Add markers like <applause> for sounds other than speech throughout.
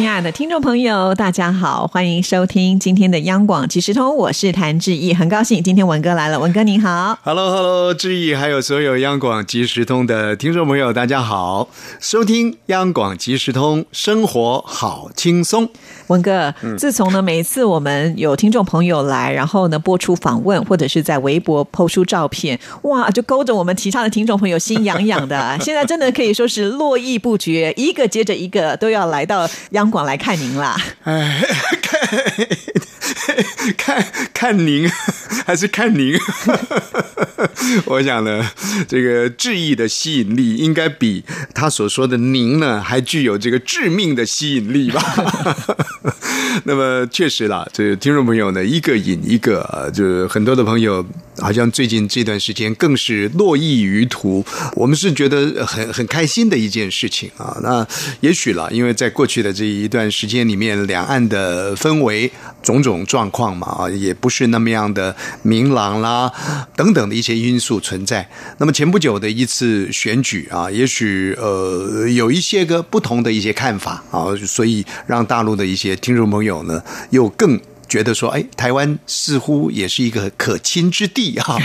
亲爱的听众朋友，大家好，欢迎收听今天的央广即时通，我是谭志毅，很高兴今天文哥来了，文哥您好，Hello Hello，志毅，还有所有央广即时通的听众朋友，大家好，收听央广即时通，生活好轻松。文哥，自从呢，每一次我们有听众朋友来，然后呢播出访问，或者是在微博抛出照片，哇，就勾着我们提倡的听众朋友心痒痒的。<laughs> 现在真的可以说是络绎不绝，一个接着一个都要来到央广来看您啦。哎，看看您，还是看您？<laughs> 我想呢，这个质疑的吸引力应该比他所说的“您”呢，还具有这个致命的吸引力吧。<laughs> 那么确实啦，这听众朋友呢，一个引一个，就是很多的朋友，好像最近这段时间更是络绎于途。我们是觉得很很开心的一件事情啊。那也许啦，因为在过去的这一段时间里面，两岸的氛围、种种状况嘛，啊，也不是那么样的明朗啦，等等的一些因素存在。那么前不久的一次选举啊，也许呃有一些个不同的一些看法啊，所以让大陆。的一些听众朋友呢，又更觉得说，哎，台湾似乎也是一个可亲之地哈，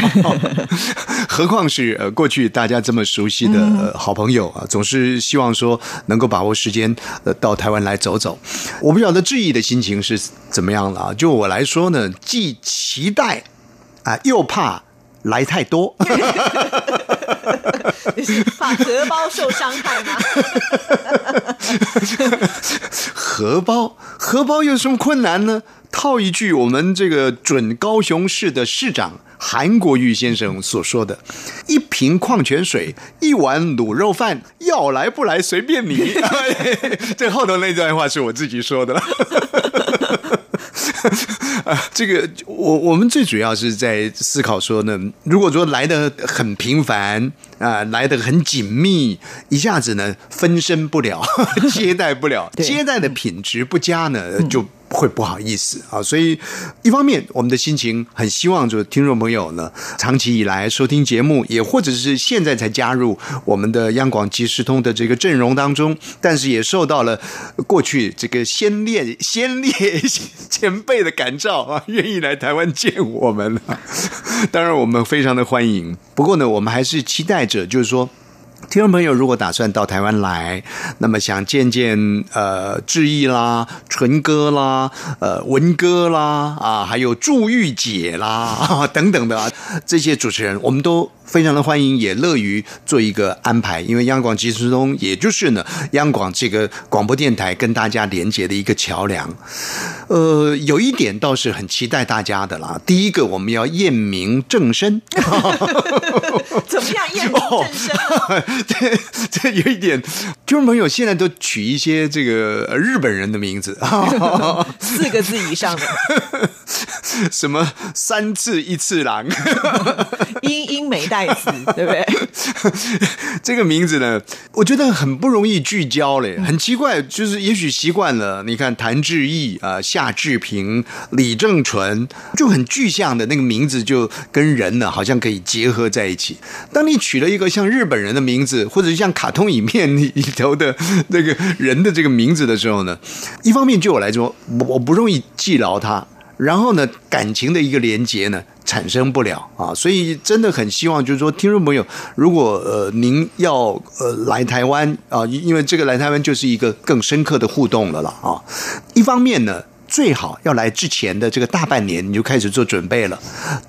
<laughs> 何况是呃过去大家这么熟悉的好朋友啊，总是希望说能够把握时间呃到台湾来走走。我不晓得质疑的心情是怎么样了啊？就我来说呢，既期待啊，又怕来太多。<laughs> 怕荷包受伤害吗？荷包，荷包有什么困难呢？套一句我们这个准高雄市的市长韩国瑜先生所说的：“一瓶矿泉水，一碗卤肉饭，要来不来随便你。<laughs> ”这后头那段话是我自己说的了。啊，<laughs> 这个我我们最主要是在思考说呢，如果说来的很频繁啊，来的很紧密，一下子呢分身不了，<laughs> 接待不了，接待的品质不佳呢就。会不好意思啊，所以一方面我们的心情很希望，就是听众朋友呢，长期以来收听节目，也或者是现在才加入我们的央广即时通的这个阵容当中，但是也受到了过去这个先烈先烈前辈的感召啊，愿意来台湾见我们，当然我们非常的欢迎。不过呢，我们还是期待着，就是说。听众朋友，如果打算到台湾来，那么想见见呃志毅啦、纯哥啦、呃文哥啦啊，还有祝玉姐啦 <laughs> 等等的这些主持人，我们都。非常的欢迎，也乐于做一个安排，因为央广即时通，也就是呢，央广这个广播电台跟大家连接的一个桥梁。呃，有一点倒是很期待大家的啦。第一个，我们要验明正身。<laughs> 怎么样验明正身？<laughs> <laughs> 这这有一点，听众朋友现在都取一些这个日本人的名字，<laughs> 四个字以上的，<laughs> 什么三次一次郎，英英美代子，对不对？这个名字呢，我觉得很不容易聚焦嘞，很奇怪。就是也许习惯了，你看谭志毅啊、夏志平、李正淳，就很具象的那个名字，就跟人呢好像可以结合在一起。当你取了一个像日本人的名名字，或者像卡通影片里头的那个人的这个名字的时候呢，一方面就我来说，我不容易记牢它。然后呢，感情的一个连接呢，产生不了啊，所以真的很希望，就是说，听众朋友，如果呃您要呃来台湾啊，因为这个来台湾就是一个更深刻的互动了啦啊。一方面呢，最好要来之前的这个大半年，你就开始做准备了，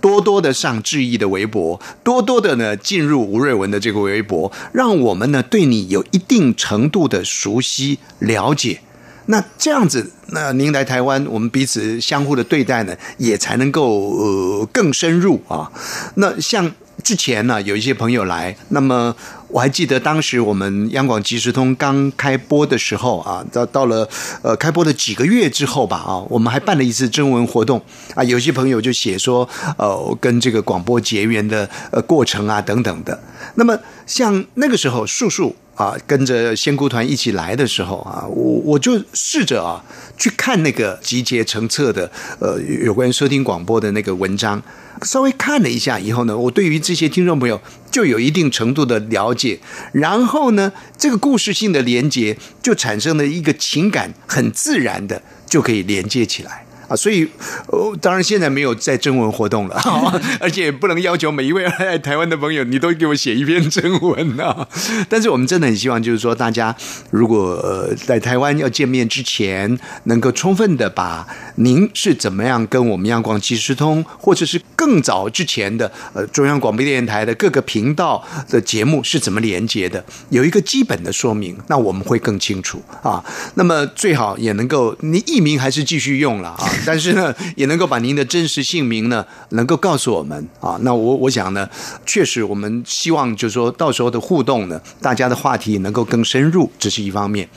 多多的上志毅的微博，多多的呢进入吴瑞文的这个微博，让我们呢对你有一定程度的熟悉了解。那这样子，那您来台湾，我们彼此相互的对待呢，也才能够呃更深入啊。那像之前呢，有一些朋友来，那么我还记得当时我们央广即时通刚开播的时候啊，到到了呃开播的几个月之后吧啊，我们还办了一次征文活动啊，有些朋友就写说呃跟这个广播结缘的呃过程啊等等的。那么像那个时候，素素。啊，跟着仙姑团一起来的时候啊，我我就试着啊去看那个集结成册的呃有关收听广播的那个文章，稍微看了一下以后呢，我对于这些听众朋友就有一定程度的了解，然后呢，这个故事性的连接就产生了一个情感，很自然的就可以连接起来。啊，所以，哦，当然现在没有在征文活动了，<laughs> <laughs> 而且不能要求每一位来台湾的朋友你都给我写一篇征文啊。但是我们真的很希望，就是说大家如果呃在台湾要见面之前，能够充分的把您是怎么样跟我们央广即时通，或者是更早之前的呃中央广播电台的各个频道的节目是怎么连接的，有一个基本的说明，那我们会更清楚啊。那么最好也能够，你艺名还是继续用了啊。但是呢，<laughs> 也能够把您的真实姓名呢，能够告诉我们啊。那我我想呢，确实我们希望就是说到时候的互动呢，大家的话题能够更深入，这是一方面。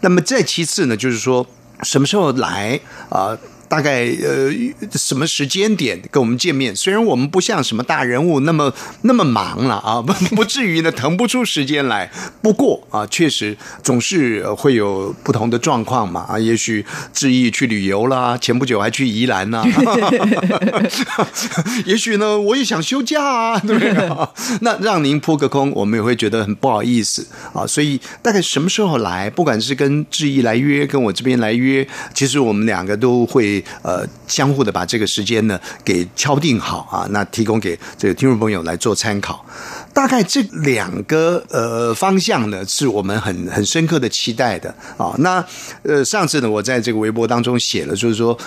那么再其次呢，就是说什么时候来啊？大概呃什么时间点跟我们见面？虽然我们不像什么大人物那么那么忙了啊，不 <laughs> 不至于呢腾不出时间来。不过啊，确实总是会有不同的状况嘛啊，也许志毅去旅游啦，前不久还去宜兰呐。<laughs> 也许呢，我也想休假啊，<laughs> 对不对？那让您扑个空，我们也会觉得很不好意思啊。所以大概什么时候来？不管是跟志毅来约，跟我这边来约，其实我们两个都会。呃，相互的把这个时间呢给敲定好啊，那提供给这个听众朋友来做参考。大概这两个呃方向呢，是我们很很深刻的期待的啊。那呃，上次呢，我在这个微博当中写了，就是说，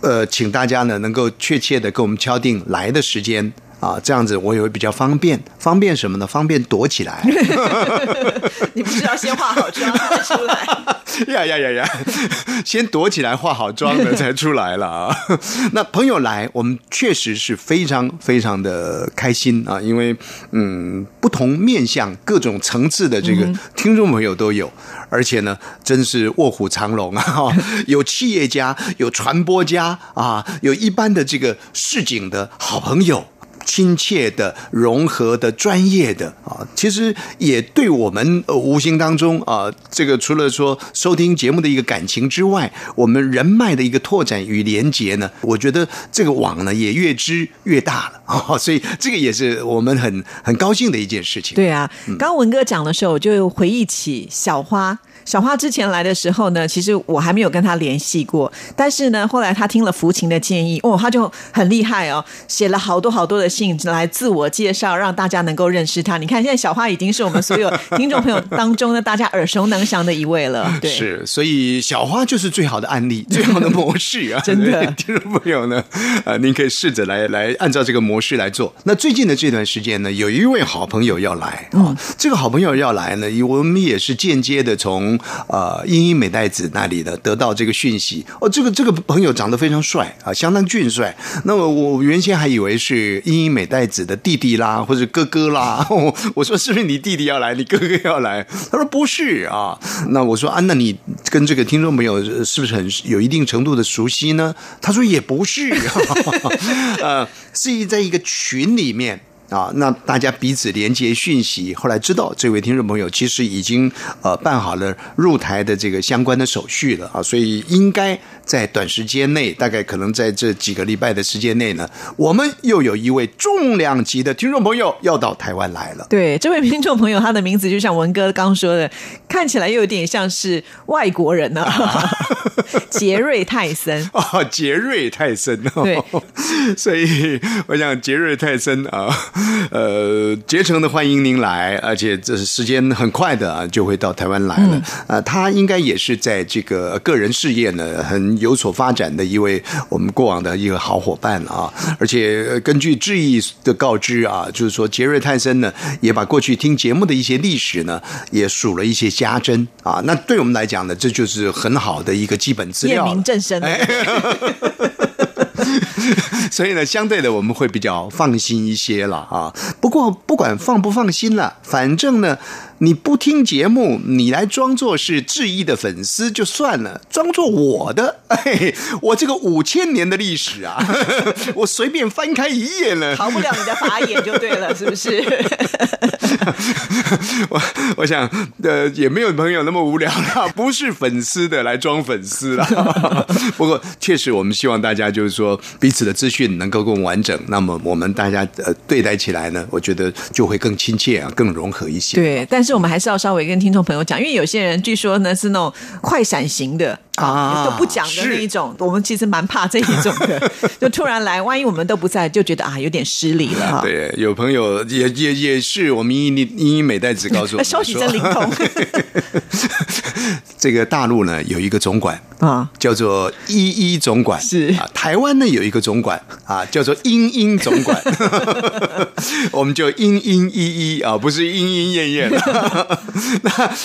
呃，请大家呢能够确切的给我们敲定来的时间。啊，这样子我也会比较方便。方便什么呢？方便躲起来。<laughs> 你不是要先化好妆再出来？<laughs> 呀呀呀呀！先躲起来，化好妆了才出来了啊。<laughs> 那朋友来，我们确实是非常非常的开心啊，因为嗯，不同面向、各种层次的这个听众朋友都有，而且呢，真是卧虎藏龙啊！有企业家，有传播家啊，有一般的这个市井的好朋友。亲切的、融合的、专业的啊，其实也对我们无形当中啊，这个除了说收听节目的一个感情之外，我们人脉的一个拓展与连结呢，我觉得这个网呢也越织越大了 <laughs> 啊，所以这个也是我们很很高兴的一件事情。对啊，刚文哥讲的时候，我就回忆起小花。小花之前来的时候呢，其实我还没有跟她联系过，但是呢，后来她听了福琴的建议，哦，她就很厉害哦，写了好多好多的信来自我介绍，让大家能够认识她。你看，现在小花已经是我们所有听众朋友当中呢，大家耳熟能详的一位了。<laughs> 对，是，所以小花就是最好的案例，最好的模式啊！<laughs> 真的，听众朋友呢，啊，您可以试着来来按照这个模式来做。那最近的这段时间呢，有一位好朋友要来啊，这个好朋友要来呢，我们也是间接的从。呃，英英美代子那里的得到这个讯息哦，这个这个朋友长得非常帅啊，相当俊帅。那么我原先还以为是英英美代子的弟弟啦，或者哥哥啦。<laughs> 我说是不是你弟弟要来，你哥哥要来？他说不是啊。那我说啊，那你跟这个听众朋友是不是很有一定程度的熟悉呢？他说也不是，<laughs> 呃，是在一个群里面。啊，那大家彼此连接讯息，后来知道这位听众朋友其实已经呃办好了入台的这个相关的手续了啊，所以应该在短时间内，大概可能在这几个礼拜的时间内呢，我们又有一位重量级的听众朋友要到台湾来了。对，这位听众朋友，他的名字就像文哥刚说的，看起来又有点像是外国人呢，<laughs> 杰瑞泰森啊，<laughs> 杰瑞泰森，对，所以我想杰瑞泰森啊。<laughs> 呃，竭诚的欢迎您来，而且这是时间很快的啊，就会到台湾来了。呃，他应该也是在这个个人事业呢很有所发展的一位我们过往的一个好伙伴啊。而且根据志毅的告知啊，就是说杰瑞泰森呢也把过去听节目的一些历史呢也数了一些家珍啊。那对我们来讲呢，这就是很好的一个基本资料。验明正身。<laughs> <laughs> 所以呢，相对的我们会比较放心一些了啊。不过不管放不放心了，反正呢，你不听节目，你来装作是志毅的粉丝就算了，装作我的，哎，我这个五千年的历史啊，<laughs> 我随便翻开一页呢，逃不了你的法眼就对了，是不是？<laughs> <laughs> 我我想，呃，也没有朋友那么无聊啦，<laughs> 不是粉丝的来装粉丝了。<laughs> 不过，确实，我们希望大家就是说，彼此的资讯能够更完整，那么我们大家呃对待起来呢，我觉得就会更亲切啊，更融合一些。对，但是我们还是要稍微跟听众朋友讲，因为有些人据说呢是那种快闪型的啊，都不讲的那一种，我们其实蛮怕这一种的，就突然来，万一我们都不在，就觉得啊有点失礼了哈。对，有朋友也也也是我们英英英英美代子告诉我们，<laughs> 消息真灵通。<laughs> 这个大陆呢有一个总管啊，叫做一一总管是啊，台湾呢有一个总管啊，叫做英英总管，<laughs> 我们就英英一一啊，不是莺莺燕燕。那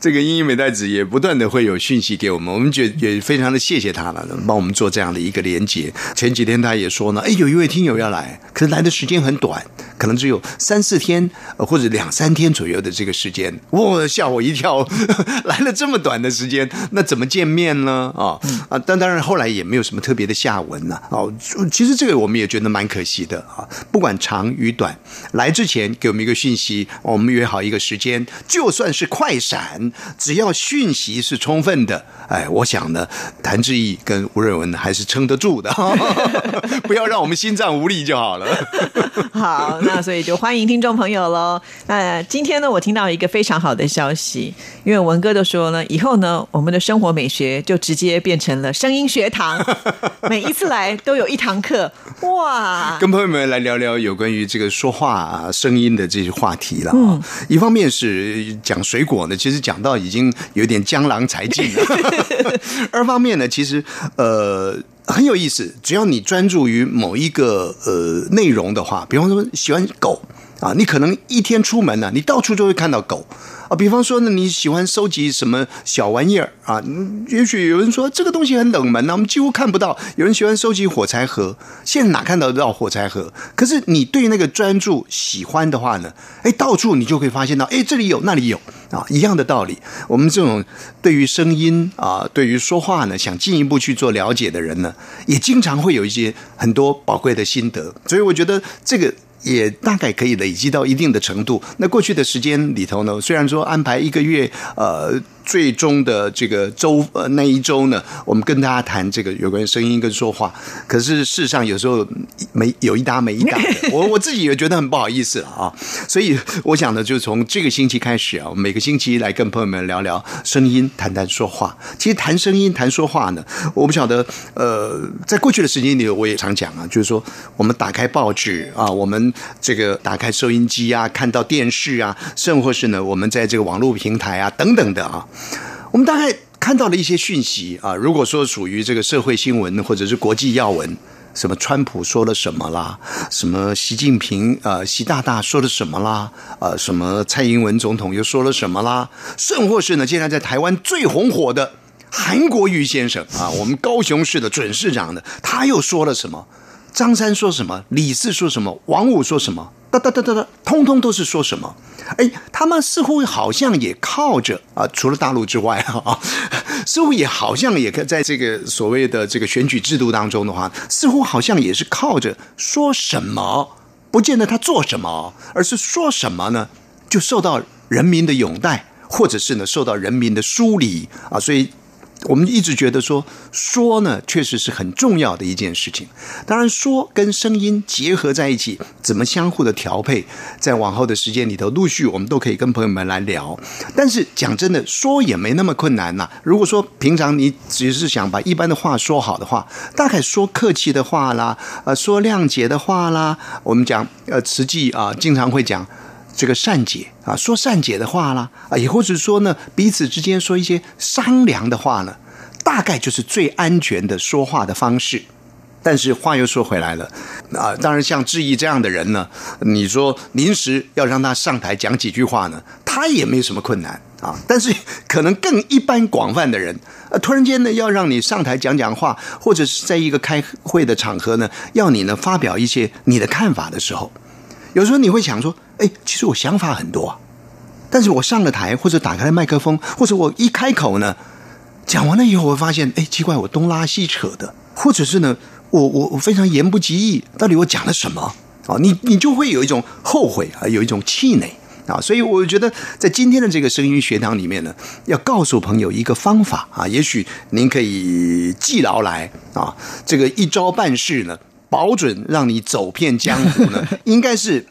这个英英美代子也不断的会有讯息给我们，我们觉也非常的谢谢他了，帮我们做这样的一个连接。前几天他也说呢，哎，有一位听友要来，可是来的时间很短，可能只有三四天或者两三天左右的这个时间，哇，吓我一跳，<laughs> 来了这么短的时间，那怎么见面呢？啊啊，但当然后来也没有什么特别的下文了。哦，其实这个我们也觉得蛮可惜的啊。不管长与短，来之前给我们一个讯息，我们约好一个时间，就算是快闪，只要讯息是充分的，哎，我想呢，谭志毅跟吴瑞文还是撑得住的，<laughs> 不要让我们心脏无力就好了。<laughs> 好，那所以就欢迎听众朋友喽。那今天呢，我听到一个非常好的消息，因为文哥都说呢，以后呢，我们的生活美学就直接变成了声音学堂，<laughs> 每一次来都有一堂课，哇！跟朋友们来聊聊有关于这个说话啊、声音的这些话题了啊。一方面是讲水果呢，其实讲到已经有点江郎才尽了；<laughs> 二方面呢，其实呃。很有意思，只要你专注于某一个呃内容的话，比方说喜欢狗啊，你可能一天出门呢，你到处都会看到狗啊。比方说呢，你喜欢收集什么小玩意儿啊？也许有人说这个东西很冷门呢，我们几乎看不到。有人喜欢收集火柴盒，现在哪看到得到火柴盒？可是你对那个专注喜欢的话呢，哎，到处你就会发现到，哎，这里有，那里有。啊，一样的道理。我们这种对于声音啊，对于说话呢，想进一步去做了解的人呢，也经常会有一些很多宝贵的心得。所以我觉得这个也大概可以累积到一定的程度。那过去的时间里头呢，虽然说安排一个月，呃。最终的这个周呃那一周呢，我们跟大家谈这个有关声音跟说话。可是事实上有时候没有一搭没一搭，<laughs> 我我自己也觉得很不好意思了啊。所以我想呢，就从这个星期开始啊，每个星期来跟朋友们聊聊声音，谈谈说话。其实谈声音谈说话呢，我不晓得呃，在过去的时间里，我也常讲啊，就是说我们打开报纸啊，我们这个打开收音机啊，看到电视啊，甚或是呢，我们在这个网络平台啊等等的啊。我们大概看到了一些讯息啊，如果说属于这个社会新闻或者是国际要闻，什么川普说了什么啦，什么习近平啊习大大说了什么啦，呃什么蔡英文总统又说了什么啦，甚或是呢，现在在台湾最红火的韩国瑜先生啊，我们高雄市的准市长的，他又说了什么？张三说什么？李四说什么？王五说什么？哒哒哒哒哒，通通都是说什么？哎，他们似乎好像也靠着啊，除了大陆之外啊，<laughs> 似乎也好像也在这个所谓的这个选举制度当中的话，似乎好像也是靠着说什么，不见得他做什么，而是说什么呢，就受到人民的拥戴，或者是呢受到人民的疏离啊，所以。我们一直觉得说说呢，确实是很重要的一件事情。当然，说跟声音结合在一起，怎么相互的调配，在往后的时间里头，陆续我们都可以跟朋友们来聊。但是讲真的，说也没那么困难呐。如果说平常你只是想把一般的话说好的话，大概说客气的话啦，呃，说谅解的话啦，我们讲呃，实际啊，经常会讲。这个善解啊，说善解的话啦，啊，也或者说呢，彼此之间说一些商量的话呢，大概就是最安全的说话的方式。但是话又说回来了，啊，当然像志毅这样的人呢，你说临时要让他上台讲几句话呢，他也没什么困难啊。但是可能更一般广泛的人，呃，突然间呢要让你上台讲讲话，或者是在一个开会的场合呢，要你呢发表一些你的看法的时候。有时候你会想说，哎，其实我想法很多，但是我上了台，或者打开了麦克风，或者我一开口呢，讲完了以后，我发现，哎，奇怪，我东拉西扯的，或者是呢，我我我非常言不及义，到底我讲了什么？啊，你你就会有一种后悔啊，有一种气馁。啊，所以我觉得在今天的这个声音学堂里面呢，要告诉朋友一个方法啊，也许您可以记牢来啊，这个一招半式呢，保准让你走遍江湖呢，<laughs> 应该是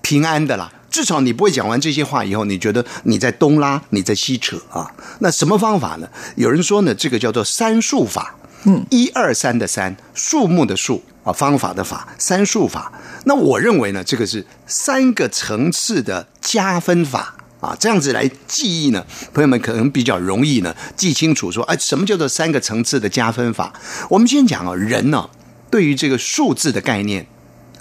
平安的啦。至少你不会讲完这些话以后，你觉得你在东拉，你在西扯啊？那什么方法呢？有人说呢，这个叫做三数法。嗯，一二三的三，数目的数啊，方法的法，三数法。那我认为呢，这个是三个层次的加分法啊，这样子来记忆呢，朋友们可能比较容易呢记清楚。说，哎，什么叫做三个层次的加分法？我们先讲啊，人呢对于这个数字的概念，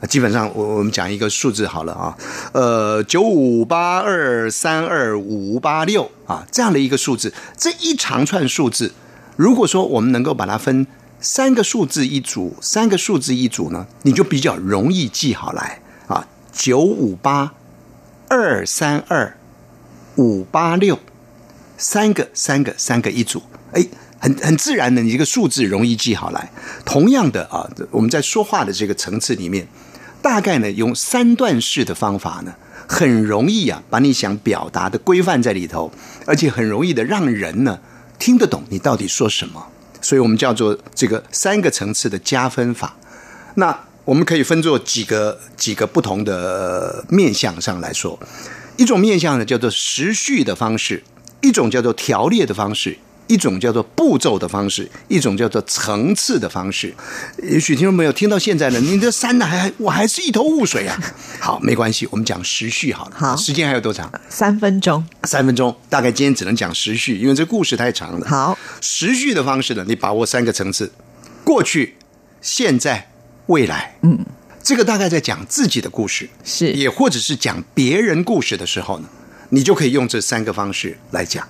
基本上我我们讲一个数字好了啊，呃，九五八二三二五八六啊，这样的一个数字，这一长串数字。如果说我们能够把它分三个数字一组，三个数字一组呢，你就比较容易记好来啊。九五八二三二五八六，三个三个三个一组，哎，很很自然的，你这个数字容易记好来。同样的啊，我们在说话的这个层次里面，大概呢用三段式的方法呢，很容易啊把你想表达的规范在里头，而且很容易的让人呢。听得懂你到底说什么，所以我们叫做这个三个层次的加分法。那我们可以分作几个几个不同的面向上来说，一种面向呢叫做时序的方式，一种叫做条列的方式。一种叫做步骤的方式，一种叫做层次的方式。也许听众朋友听到现在呢，你这三呢还我还是一头雾水啊。<laughs> 好，没关系，我们讲时序好了。好，时间还有多长？三分钟。三分钟，大概今天只能讲时序，因为这故事太长了。好，时序的方式呢，你把握三个层次：过去、现在、未来。嗯，这个大概在讲自己的故事，是也或者是讲别人故事的时候呢，你就可以用这三个方式来讲。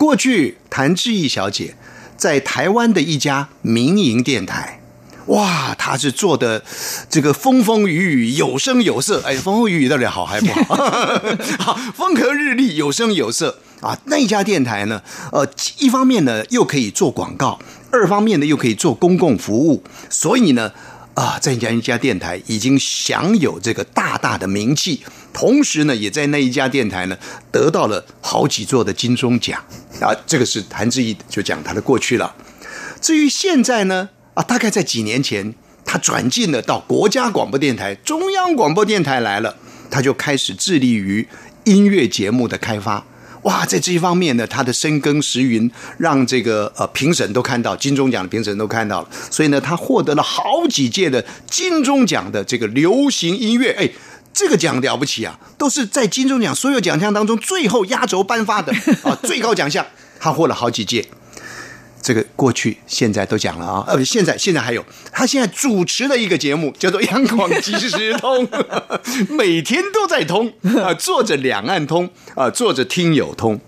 过去，谭志毅小姐在台湾的一家民营电台，哇，她是做的这个风风雨雨，有声有色。哎，风风雨雨到底好还不好？<laughs> 好，风和日丽，有声有色啊！那一家电台呢？呃，一方面呢又可以做广告，二方面呢又可以做公共服务，所以呢。啊，在这样一家电台已经享有这个大大的名气，同时呢，也在那一家电台呢得到了好几座的金钟奖啊。这个是谭志毅就讲他的过去了。至于现在呢，啊，大概在几年前，他转进了到国家广播电台、中央广播电台来了，他就开始致力于音乐节目的开发。哇，在这一方面呢，他的深耕石云，让这个呃评审都看到，金钟奖的评审都看到了，所以呢，他获得了好几届的金钟奖的这个流行音乐，哎，这个奖了不起啊，都是在金钟奖所有奖项当中最后压轴颁发的 <laughs> 啊，最高奖项，他获了好几届。这个过去、现在都讲了啊，呃，现在现在还有，他现在主持的一个节目叫做《央广即时通》，<laughs> 每天都在通啊，做着两岸通啊，做着听友通。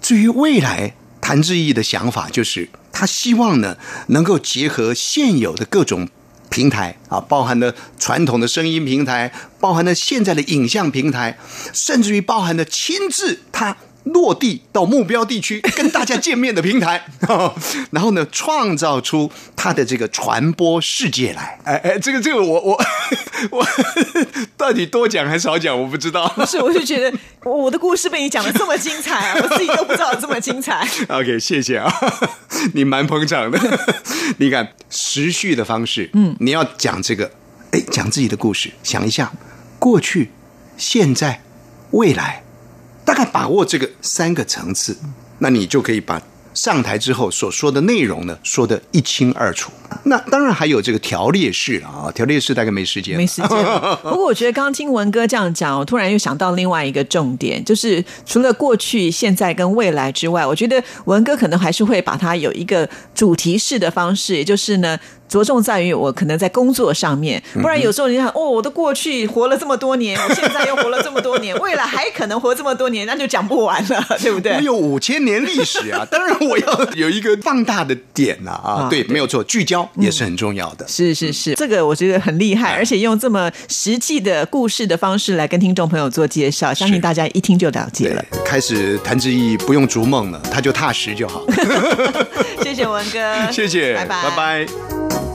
至于未来，谭志毅的想法就是，他希望呢，能够结合现有的各种平台啊，包含了传统的声音平台，包含了现在的影像平台，甚至于包含了亲自他。落地到目标地区跟大家见面的平台，<laughs> 然后呢，创造出他的这个传播世界来。哎哎，这个这个我我我到底多讲还是少讲，我不知道。不是，我就觉得我的故事被你讲的这么精彩，<laughs> 我自己都不知道这么精彩。OK，谢谢啊，<laughs> 你蛮捧场的。你看时序的方式，嗯，你要讲这个，哎，讲自己的故事，想一下过去、现在、未来。大概把握这个三个层次，那你就可以把上台之后所说的内容呢说的一清二楚。那当然还有这个条列式啊，条列式大概没时间，没时间。<laughs> 不过我觉得刚刚听文哥这样讲，我突然又想到另外一个重点，就是除了过去、现在跟未来之外，我觉得文哥可能还是会把它有一个主题式的方式，也就是呢，着重在于我可能在工作上面，不然有时候你想，哦，我的过去活了这么多年，我现在又活了这么多年，未来还可能活这么多年，那就讲不完了，对不对？我 <laughs> 有五千年历史啊，当然 <laughs> 我要有一个放大的点呐啊，对，没有错，聚焦也是很重要的。是是是，这个我觉得很厉害，而且用这么实际的故事的方式来跟听众朋友做介绍，相信大家一听就了解了。开始谭志毅不用逐梦了，他就踏实就好。<laughs> <laughs> 谢谢文哥，谢谢，拜拜，拜拜。